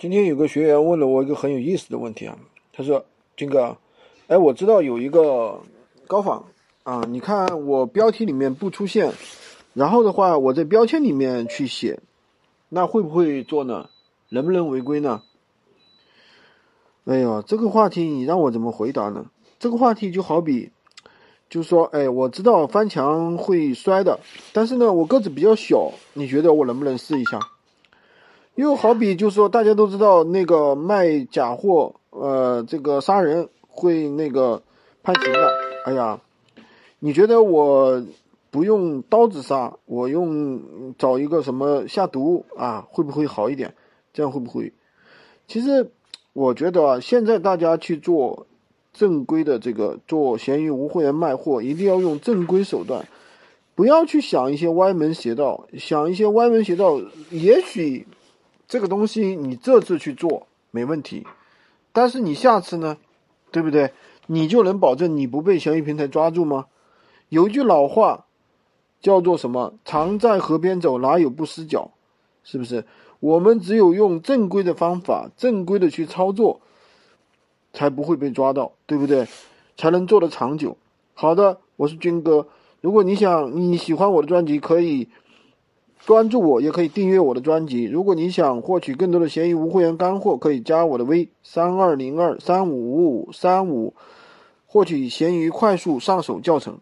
今天有个学员问了我一个很有意思的问题啊，他说：“金哥，哎，我知道有一个高仿啊，你看我标题里面不出现，然后的话我在标签里面去写，那会不会做呢？能不能违规呢？”哎呀，这个话题你让我怎么回答呢？这个话题就好比，就说，哎，我知道翻墙会摔的，但是呢，我个子比较小，你觉得我能不能试一下？又好比就是说，大家都知道那个卖假货，呃，这个杀人会那个判刑的。哎呀，你觉得我不用刀子杀，我用找一个什么下毒啊，会不会好一点？这样会不会？其实我觉得啊，现在大家去做正规的这个做闲鱼无货源卖货，一定要用正规手段，不要去想一些歪门邪道，想一些歪门邪道，也许。这个东西你这次去做没问题，但是你下次呢，对不对？你就能保证你不被闲鱼平台抓住吗？有一句老话叫做什么？常在河边走，哪有不湿脚？是不是？我们只有用正规的方法，正规的去操作，才不会被抓到，对不对？才能做得长久。好的，我是军哥。如果你想你喜欢我的专辑，可以。关注我，也可以订阅我的专辑。如果你想获取更多的闲鱼无会员干货，可以加我的微三二零二三五五五三五，获取闲鱼快速上手教程。